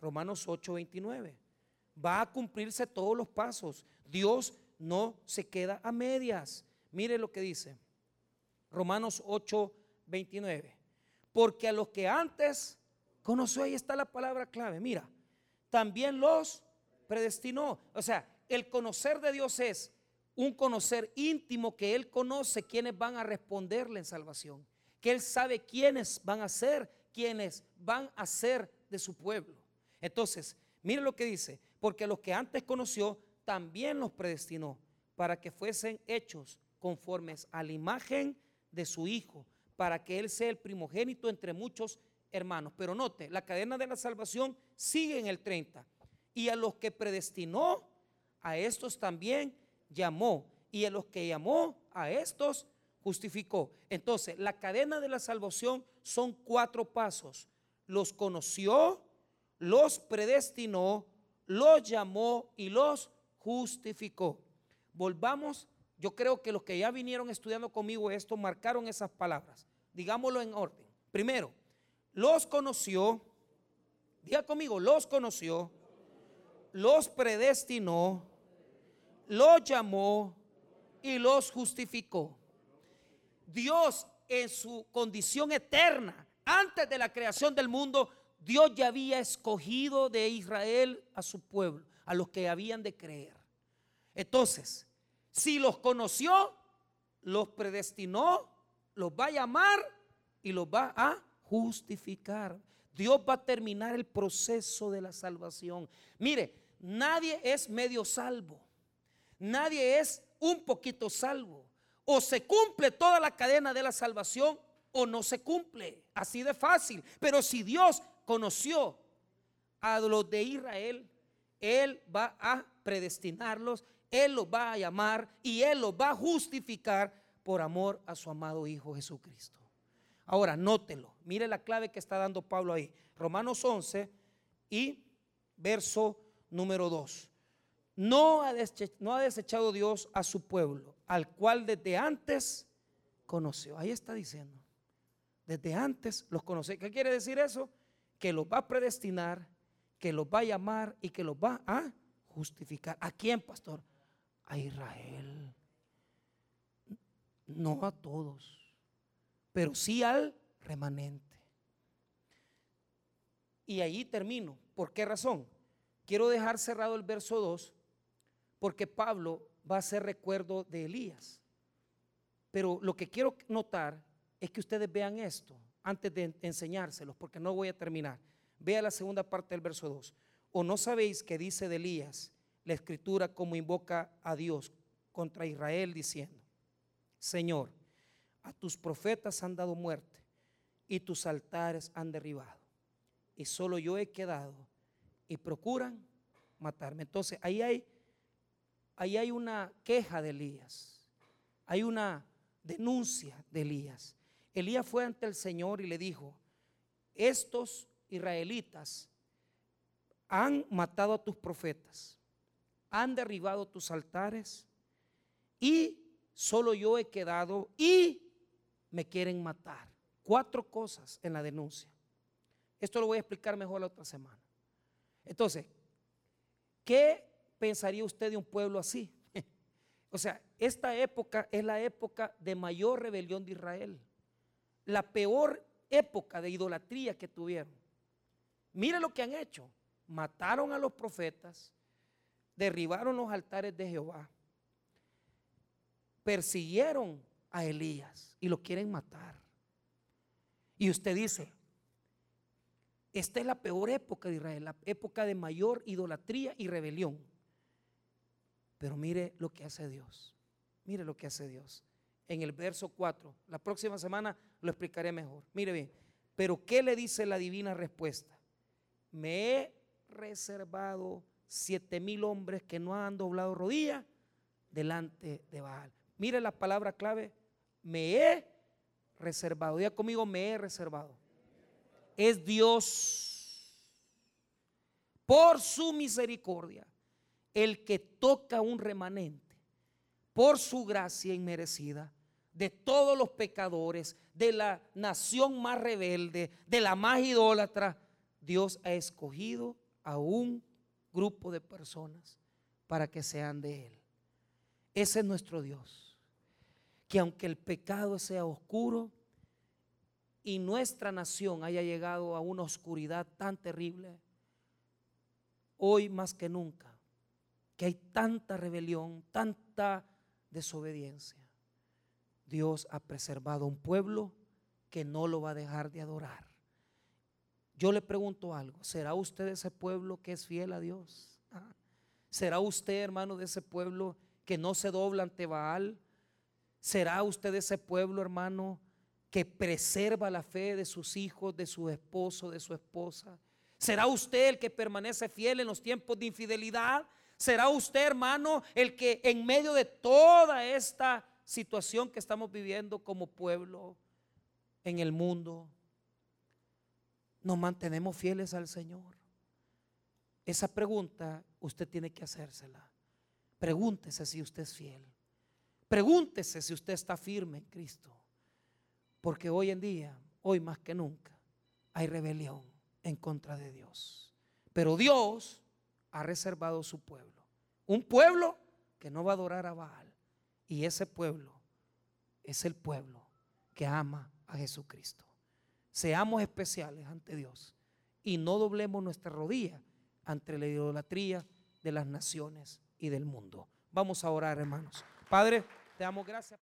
Romanos 8, 29 va a cumplirse todos los pasos. Dios no se queda a medias. Mire lo que dice Romanos 8, 29. Porque a los que antes conoció, ahí está la palabra clave, mira, también los predestinó. O sea, el conocer de Dios es un conocer íntimo que Él conoce quienes van a responderle en salvación, que Él sabe quiénes van a ser, quienes van a ser de su pueblo. Entonces, mire lo que dice, porque los que antes conoció también los predestinó para que fuesen hechos conformes a la imagen de su Hijo, para que Él sea el primogénito entre muchos hermanos. Pero note, la cadena de la salvación sigue en el 30. Y a los que predestinó, a estos también llamó. Y a los que llamó, a estos justificó. Entonces, la cadena de la salvación son cuatro pasos. Los conoció, los predestinó, los llamó y los justificó. Volvamos, yo creo que los que ya vinieron estudiando conmigo esto marcaron esas palabras. Digámoslo en orden. Primero, los conoció, diga conmigo, los conoció, los predestinó, los llamó y los justificó. Dios en su condición eterna, antes de la creación del mundo, Dios ya había escogido de Israel a su pueblo, a los que habían de creer. Entonces, si los conoció, los predestinó, los va a llamar y los va a justificar. Dios va a terminar el proceso de la salvación. Mire, nadie es medio salvo. Nadie es un poquito salvo. O se cumple toda la cadena de la salvación o no se cumple. Así de fácil. Pero si Dios conoció a los de Israel, Él va a predestinarlos, Él los va a llamar y Él los va a justificar por amor a su amado Hijo Jesucristo. Ahora, nótelo, mire la clave que está dando Pablo ahí. Romanos 11 y verso número 2. No ha, no ha desechado Dios a su pueblo, al cual desde antes conoció. Ahí está diciendo. Desde antes los conoce. ¿Qué quiere decir eso? que los va a predestinar, que los va a llamar y que los va a justificar. ¿A quién, pastor? A Israel. No a todos, pero sí al remanente. Y ahí termino. ¿Por qué razón? Quiero dejar cerrado el verso 2 porque Pablo va a hacer recuerdo de Elías. Pero lo que quiero notar es que ustedes vean esto antes de enseñárselos, porque no voy a terminar. Vea la segunda parte del verso 2. ¿O no sabéis que dice de Elías la escritura como invoca a Dios contra Israel diciendo, Señor, a tus profetas han dado muerte y tus altares han derribado. Y solo yo he quedado y procuran matarme. Entonces, ahí hay, ahí hay una queja de Elías. Hay una denuncia de Elías. Elías fue ante el Señor y le dijo, estos israelitas han matado a tus profetas, han derribado tus altares y solo yo he quedado y me quieren matar. Cuatro cosas en la denuncia. Esto lo voy a explicar mejor la otra semana. Entonces, ¿qué pensaría usted de un pueblo así? [laughs] o sea, esta época es la época de mayor rebelión de Israel. La peor época de idolatría que tuvieron. Mire lo que han hecho. Mataron a los profetas, derribaron los altares de Jehová, persiguieron a Elías y lo quieren matar. Y usted dice, esta es la peor época de Israel, la época de mayor idolatría y rebelión. Pero mire lo que hace Dios. Mire lo que hace Dios. En el verso 4, la próxima semana lo explicaré mejor. Mire bien, pero ¿qué le dice la divina respuesta? Me he reservado siete mil hombres que no han doblado rodilla delante de Baal. Mire la palabra clave, me he reservado. Diga conmigo, me he reservado. Es Dios, por su misericordia, el que toca un remanente, por su gracia inmerecida, de todos los pecadores, de la nación más rebelde, de la más idólatra. Dios ha escogido a un grupo de personas para que sean de Él. Ese es nuestro Dios que aunque el pecado sea oscuro y nuestra nación haya llegado a una oscuridad tan terrible, hoy más que nunca, que hay tanta rebelión, tanta desobediencia, Dios ha preservado un pueblo que no lo va a dejar de adorar. Yo le pregunto algo, ¿será usted ese pueblo que es fiel a Dios? ¿Ah? ¿Será usted, hermano, de ese pueblo que no se dobla ante Baal? ¿Será usted ese pueblo, hermano, que preserva la fe de sus hijos, de su esposo, de su esposa? ¿Será usted el que permanece fiel en los tiempos de infidelidad? ¿Será usted, hermano, el que en medio de toda esta situación que estamos viviendo como pueblo en el mundo, nos mantenemos fieles al Señor? Esa pregunta usted tiene que hacérsela. Pregúntese si usted es fiel. Pregúntese si usted está firme en Cristo. Porque hoy en día, hoy más que nunca, hay rebelión en contra de Dios. Pero Dios ha reservado su pueblo. Un pueblo que no va a adorar a Baal. Y ese pueblo es el pueblo que ama a Jesucristo. Seamos especiales ante Dios y no doblemos nuestra rodilla ante la idolatría de las naciones y del mundo. Vamos a orar, hermanos. Padre, te damos gracias.